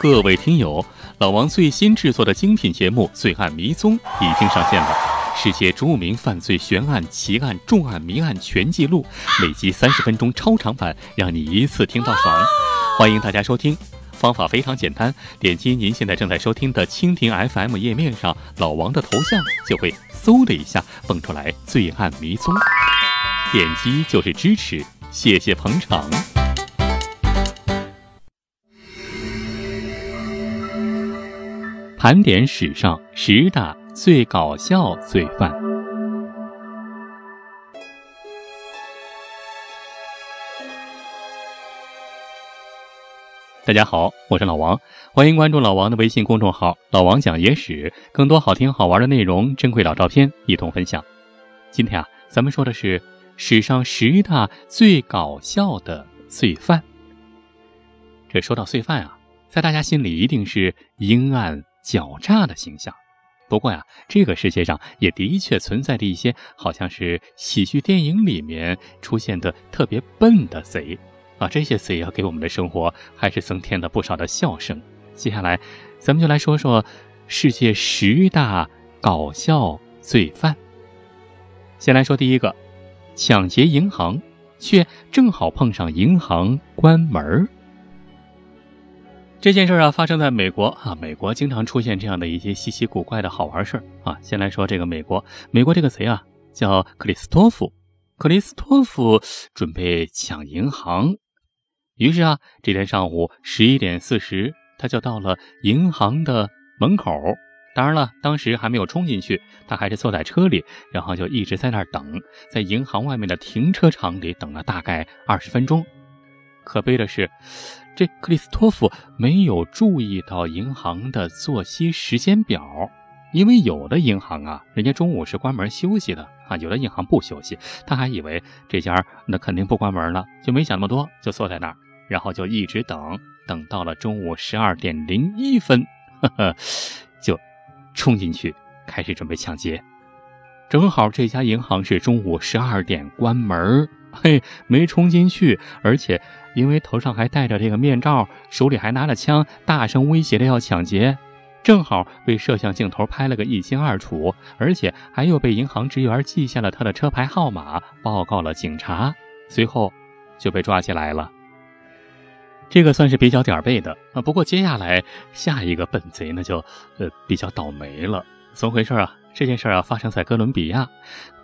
各位听友，老王最新制作的精品节目《罪案迷踪》已经上线了，世界著名犯罪悬案、奇案、重案、谜案全记录，每集三十分钟超长版，让你一次听到爽。欢迎大家收听，方法非常简单，点击您现在正在收听的蜻蜓 FM 页面上老王的头像，就会嗖的一下蹦出来《罪案迷踪》，点击就是支持，谢谢捧场。盘点史上十大最搞笑罪犯。大家好，我是老王，欢迎关注老王的微信公众号“老王讲野史”，更多好听好玩的内容、珍贵老照片一同分享。今天啊，咱们说的是史上十大最搞笑的罪犯。这说到罪犯啊，在大家心里一定是阴暗。狡诈的形象，不过呀，这个世界上也的确存在着一些好像是喜剧电影里面出现的特别笨的贼啊，这些贼啊，给我们的生活还是增添了不少的笑声。接下来，咱们就来说说世界十大搞笑罪犯。先来说第一个，抢劫银行，却正好碰上银行关门儿。这件事儿啊，发生在美国啊。美国经常出现这样的一些稀奇古怪的好玩事儿啊。先来说这个美国，美国这个贼啊叫克里斯托弗，克里斯托弗准备抢银行，于是啊，这天上午十一点四十，他就到了银行的门口。当然了，当时还没有冲进去，他还是坐在车里，然后就一直在那儿等，在银行外面的停车场里等了大概二十分钟。可悲的是。这克里斯托夫没有注意到银行的作息时间表，因为有的银行啊，人家中午是关门休息的啊，有的银行不休息。他还以为这家那肯定不关门了，就没想那么多，就坐在那儿，然后就一直等，等到了中午十二点零一分，呵呵，就冲进去开始准备抢劫。正好这家银行是中午十二点关门。嘿，没冲进去，而且因为头上还戴着这个面罩，手里还拿着枪，大声威胁着要抢劫，正好被摄像镜头拍了个一清二楚，而且还又被银行职员记下了他的车牌号码，报告了警察，随后就被抓起来了。这个算是比较点背的啊。不过接下来下一个笨贼那就呃比较倒霉了。怎么回事啊？这件事啊发生在哥伦比亚，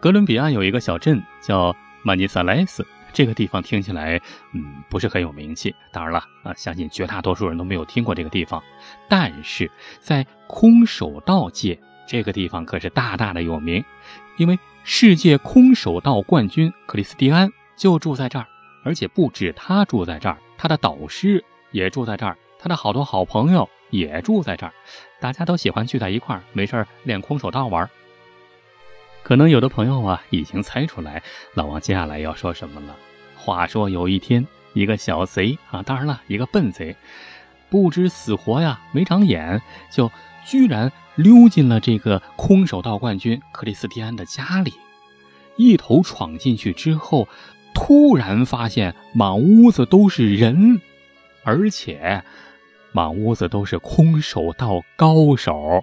哥伦比亚有一个小镇叫。曼尼萨莱斯这个地方听起来，嗯，不是很有名气。当然了，啊，相信绝大多数人都没有听过这个地方。但是在空手道界，这个地方可是大大的有名，因为世界空手道冠军克里斯蒂安就住在这儿，而且不止他住在这儿，他的导师也住在这儿，他的好多好朋友也住在这儿，大家都喜欢聚在一块儿，没事练空手道玩。可能有的朋友啊已经猜出来，老王接下来要说什么了。话说有一天，一个小贼啊，当然了，一个笨贼，不知死活呀，没长眼，就居然溜进了这个空手道冠军克里斯蒂安的家里，一头闯进去之后，突然发现满屋子都是人，而且满屋子都是空手道高手。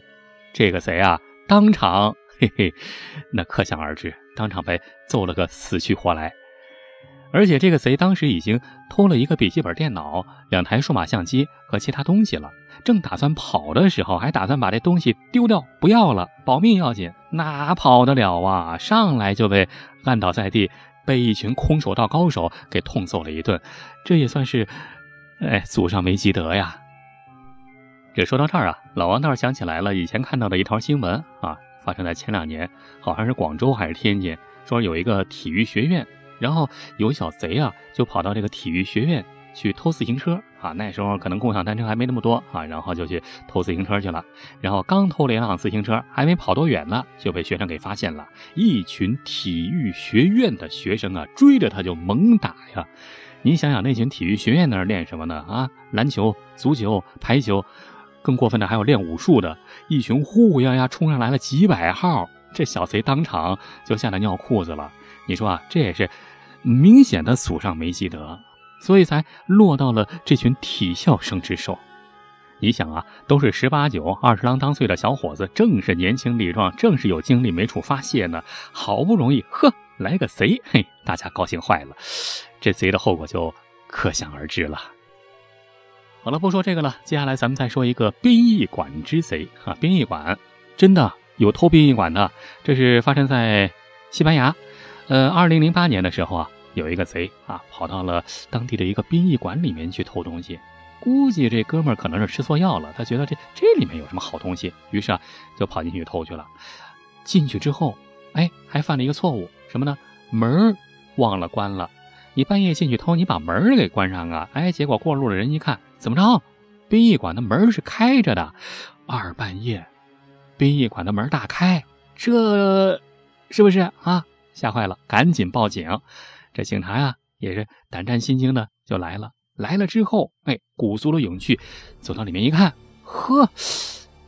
这个贼啊，当场。嘿嘿，那可想而知，当场被揍了个死去活来。而且这个贼当时已经偷了一个笔记本电脑、两台数码相机和其他东西了，正打算跑的时候，还打算把这东西丢掉不要了，保命要紧，哪跑得了啊？上来就被按倒在地，被一群空手道高手给痛揍了一顿，这也算是，哎，祖上没积德呀。这说到这儿啊，老王倒是想起来了，以前看到的一条新闻啊。发生在前两年，好像是广州还是天津，说有一个体育学院，然后有小贼啊，就跑到这个体育学院去偷自行车啊。那时候可能共享单车还没那么多啊，然后就去偷自行车去了。然后刚偷了一辆自行车，还没跑多远呢，就被学生给发现了。一群体育学院的学生啊，追着他就猛打呀。你想想，那群体育学院那儿练什么呢？啊，篮球、足球、排球。更过分的还有练武术的，一群呼呼呀呀冲上来了几百号，这小贼当场就吓得尿裤子了。你说啊，这也是明显的祖上没积德，所以才落到了这群体校生之手。你想啊，都是十八九、二十郎当岁的小伙子，正是年轻力壮，正是有精力没处发泄呢。好不容易，呵，来个贼，嘿，大家高兴坏了。这贼的后果就可想而知了。好了，不说这个了，接下来咱们再说一个殡仪馆之贼啊！殡仪馆真的有偷殡仪馆的，这是发生在西班牙。呃，二零零八年的时候啊，有一个贼啊，跑到了当地的一个殡仪馆里面去偷东西。估计这哥们儿可能是吃错药了，他觉得这这里面有什么好东西，于是啊，就跑进去偷去了。进去之后，哎，还犯了一个错误，什么呢？门忘了关了。你半夜进去偷，你把门给关上啊！哎，结果过路的人一看，怎么着？殡仪馆的门是开着的，二半夜，殡仪馆的门大开，这是不是啊？吓坏了，赶紧报警。这警察呀，也是胆战心惊的就来了。来了之后，哎，鼓足了勇气，走到里面一看，呵，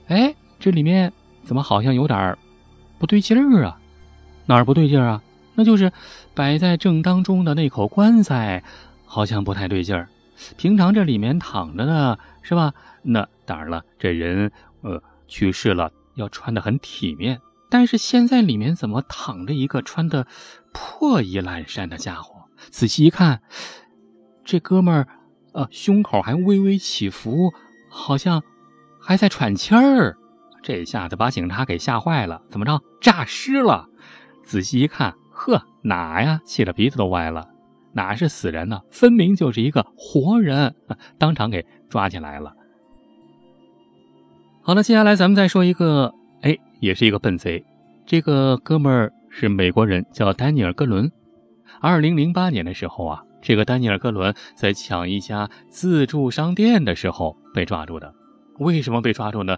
哎，这里面怎么好像有点不对劲儿啊？哪儿不对劲儿啊？那就是摆在正当中的那口棺材，好像不太对劲儿。平常这里面躺着呢是吧？那当然了，这人呃去世了，要穿的很体面。但是现在里面怎么躺着一个穿的破衣烂衫的家伙？仔细一看，这哥们儿。呃，胸口还微微起伏，好像还在喘气儿。这下子把警察给吓坏了。怎么着？诈尸了？仔细一看，呵，哪呀？气得鼻子都歪了。哪是死人呢？分明就是一个活人，当场给抓起来了。好了，接下来咱们再说一个，哎，也是一个笨贼。这个哥们儿是美国人，叫丹尼尔·戈伦。二零零八年的时候啊。这个丹尼尔·戈伦在抢一家自助商店的时候被抓住的，为什么被抓住呢？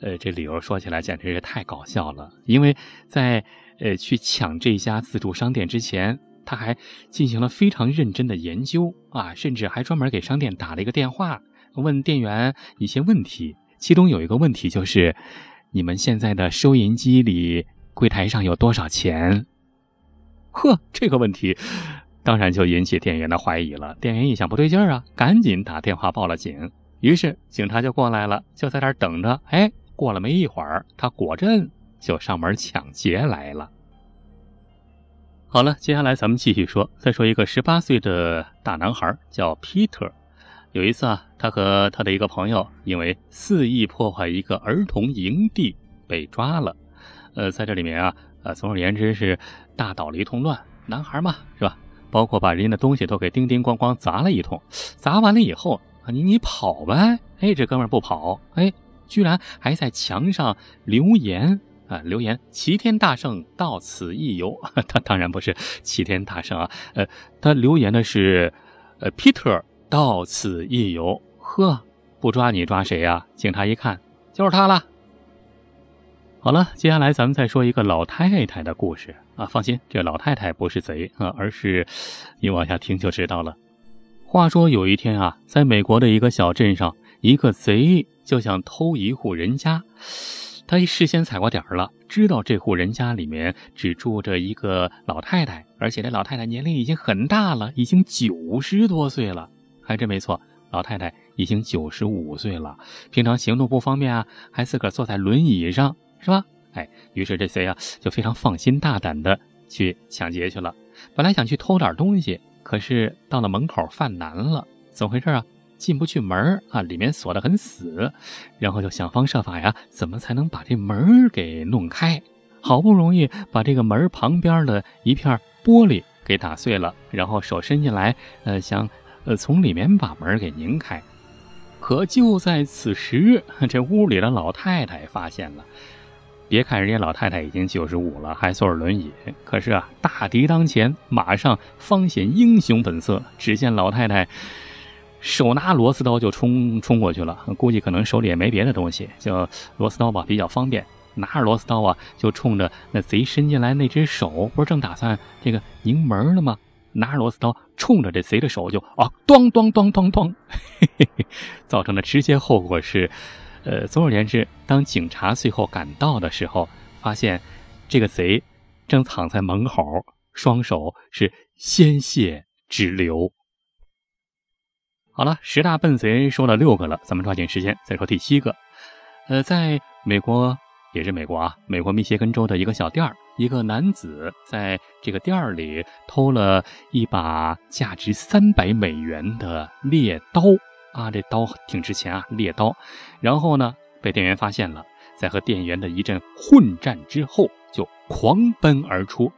呃，这理由说起来简直是太搞笑了。因为在呃去抢这家自助商店之前，他还进行了非常认真的研究啊，甚至还专门给商店打了一个电话，问店员一些问题。其中有一个问题就是：你们现在的收银机里柜台上有多少钱？呵，这个问题。当然就引起店员的怀疑了。店员一想不对劲儿啊，赶紧打电话报了警。于是警察就过来了，就在那儿等着。哎，过了没一会儿，他果真就上门抢劫来了。好了，接下来咱们继续说，再说一个十八岁的大男孩叫皮特。有一次啊，他和他的一个朋友因为肆意破坏一个儿童营地被抓了。呃，在这里面啊，呃，总而言之是大捣了一通乱。男孩嘛，是吧？包括把人家的东西都给叮叮咣咣砸了一通，砸完了以后，你你跑呗！哎，这哥们不跑，哎，居然还在墙上留言啊，留言“齐天大圣到此一游”。他当然不是齐天大圣啊，呃，他留言的是“呃，Peter 到此一游”。呵，不抓你抓谁呀？警察一看就是他了。好了，接下来咱们再说一个老太太的故事啊。放心，这老太太不是贼啊，而是你往下听就知道了。话说有一天啊，在美国的一个小镇上，一个贼就想偷一户人家。他事先踩过点儿了，知道这户人家里面只住着一个老太太，而且这老太太年龄已经很大了，已经九十多岁了。还真没错，老太太已经九十五岁了，平常行动不方便啊，还自个儿坐在轮椅上。是吧？哎，于是这贼啊就非常放心大胆的去抢劫去了。本来想去偷点东西，可是到了门口犯难了，怎么回事啊？进不去门啊，里面锁得很死。然后就想方设法呀，怎么才能把这门给弄开？好不容易把这个门旁边的一片玻璃给打碎了，然后手伸进来，呃，想呃从里面把门给拧开。可就在此时，这屋里的老太太发现了。别看人家老太太已经九十五了，还坐着轮椅，可是啊，大敌当前，马上方显英雄本色。只见老太太手拿螺丝刀就冲冲过去了，估计可能手里也没别的东西，就螺丝刀吧比较方便。拿着螺丝刀啊，就冲着那贼伸进来那只手，不是正打算这个拧门了吗？拿着螺丝刀冲着这贼的手就啊，咚咚咚咚咚，嘿嘿嘿造成的直接后果是。呃，总而言之，当警察最后赶到的时候，发现这个贼正躺在门口，双手是鲜血直流。好了，十大笨贼说了六个了，咱们抓紧时间再说第七个。呃，在美国也是美国啊，美国密歇根州的一个小店儿，一个男子在这个店儿里偷了一把价值三百美元的猎刀啊，这刀挺值钱啊，猎刀。然后呢，被店员发现了，在和店员的一阵混战之后，就狂奔而出。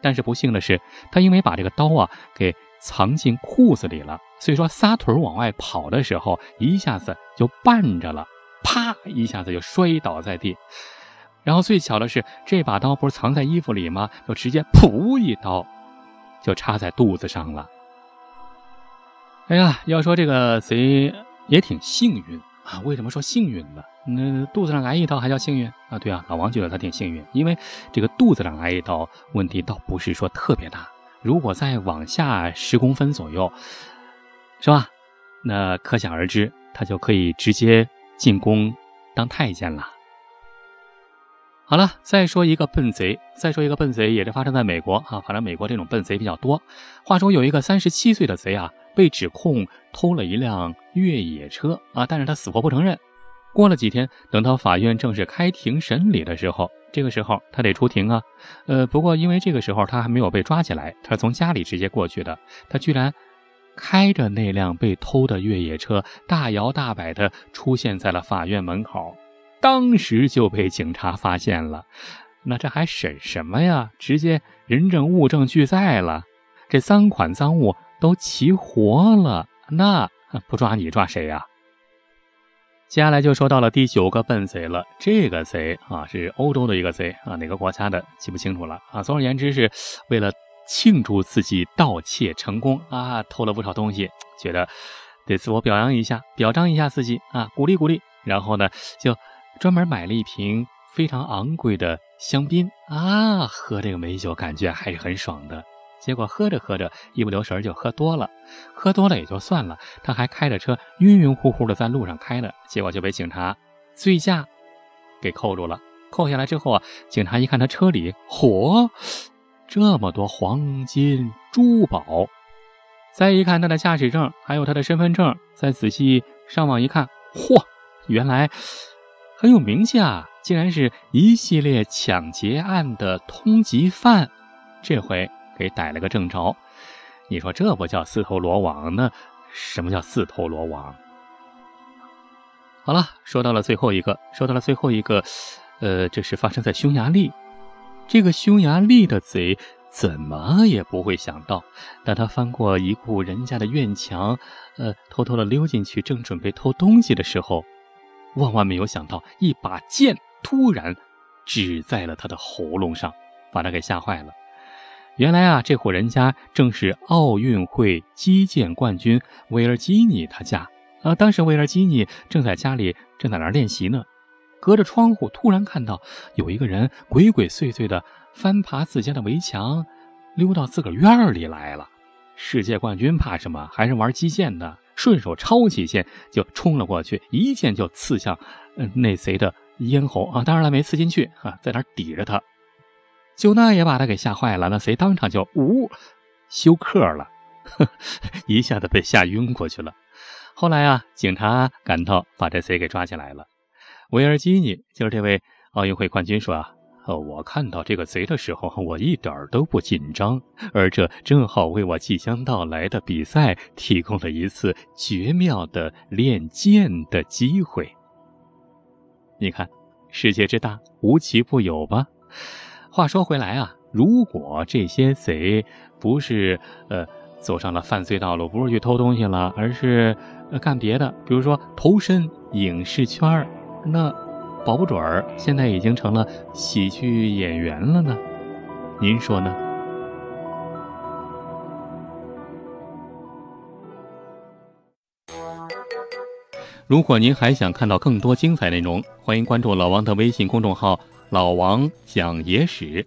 但是不幸的是，他因为把这个刀啊给藏进裤子里了。所以说，撒腿往外跑的时候，一下子就绊着了，啪一下子就摔倒在地。然后最巧的是，这把刀不是藏在衣服里吗？就直接噗一刀，就插在肚子上了。哎呀，要说这个贼也挺幸运啊！为什么说幸运呢？那肚子上挨一刀还叫幸运啊？对啊，老王觉得他挺幸运，因为这个肚子上挨一刀，问题倒不是说特别大。如果再往下十公分左右。是吧？那可想而知，他就可以直接进宫当太监了。好了，再说一个笨贼，再说一个笨贼，也是发生在美国啊。反正美国这种笨贼比较多。话说有一个三十七岁的贼啊，被指控偷了一辆越野车啊，但是他死活不承认。过了几天，等到法院正式开庭审理的时候，这个时候他得出庭啊。呃，不过因为这个时候他还没有被抓起来，他从家里直接过去的，他居然。开着那辆被偷的越野车，大摇大摆地出现在了法院门口，当时就被警察发现了。那这还审什么呀？直接人证物证俱在了，这赃款赃物都齐活了，那不抓你抓谁呀？接下来就说到了第九个笨贼了。这个贼啊，是欧洲的一个贼啊，哪个国家的记不清楚了啊。总而言之，是为了。庆祝自己盗窃成功啊，偷了不少东西，觉得得自我表扬一下，表彰一下自己啊，鼓励鼓励。然后呢，就专门买了一瓶非常昂贵的香槟啊，喝这个美酒感觉还是很爽的。结果喝着喝着，一不留神就喝多了，喝多了也就算了，他还开着车晕晕乎乎的在路上开呢，结果就被警察醉驾给扣住了。扣下来之后啊，警察一看他车里，嚯！这么多黄金珠宝，再一看他的驾驶证，还有他的身份证，再仔细上网一看，嚯，原来很有名气啊！竟然是一系列抢劫案的通缉犯，这回给逮了个正着。你说这不叫自投罗网？那什么叫自投罗网？好了，说到了最后一个，说到了最后一个，呃，这是发生在匈牙利。这个匈牙利的贼怎么也不会想到，当他翻过一户人家的院墙，呃，偷偷的溜进去，正准备偷东西的时候，万万没有想到，一把剑突然指在了他的喉咙上，把他给吓坏了。原来啊，这户人家正是奥运会击剑冠军维尔基尼他家啊。当时维尔基尼正在家里正在那练习呢。隔着窗户，突然看到有一个人鬼鬼祟祟的翻爬自家的围墙，溜到自个儿院里来了。世界冠军怕什么？还是玩击剑的？顺手抄起剑就冲了过去，一剑就刺向那贼的咽喉啊！当然了，没刺进去啊，在那抵着他。就那也把他给吓坏了，那贼当场就呜休克了，一下子被吓晕过去了。后来啊，警察赶到，把这贼给抓起来了。维尔基尼就是这位奥运会冠军说啊，我看到这个贼的时候，我一点都不紧张，而这正好为我即将到来的比赛提供了一次绝妙的练剑的机会。你看，世界之大，无奇不有吧？话说回来啊，如果这些贼不是呃走上了犯罪道路，不是去偷东西了，而是干别的，比如说投身影视圈儿。那保不准儿现在已经成了喜剧演员了呢，您说呢？如果您还想看到更多精彩内容，欢迎关注老王的微信公众号“老王讲野史”，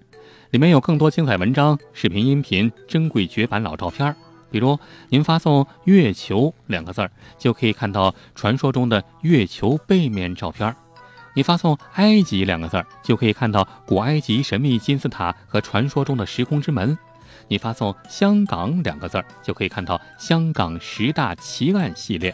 里面有更多精彩文章、视频、音频、珍贵绝版老照片。比如您发送“月球”两个字儿，就可以看到传说中的月球背面照片；你发送“埃及”两个字儿，就可以看到古埃及神秘金字塔和传说中的时空之门；你发送“香港”两个字儿，就可以看到香港十大奇案系列；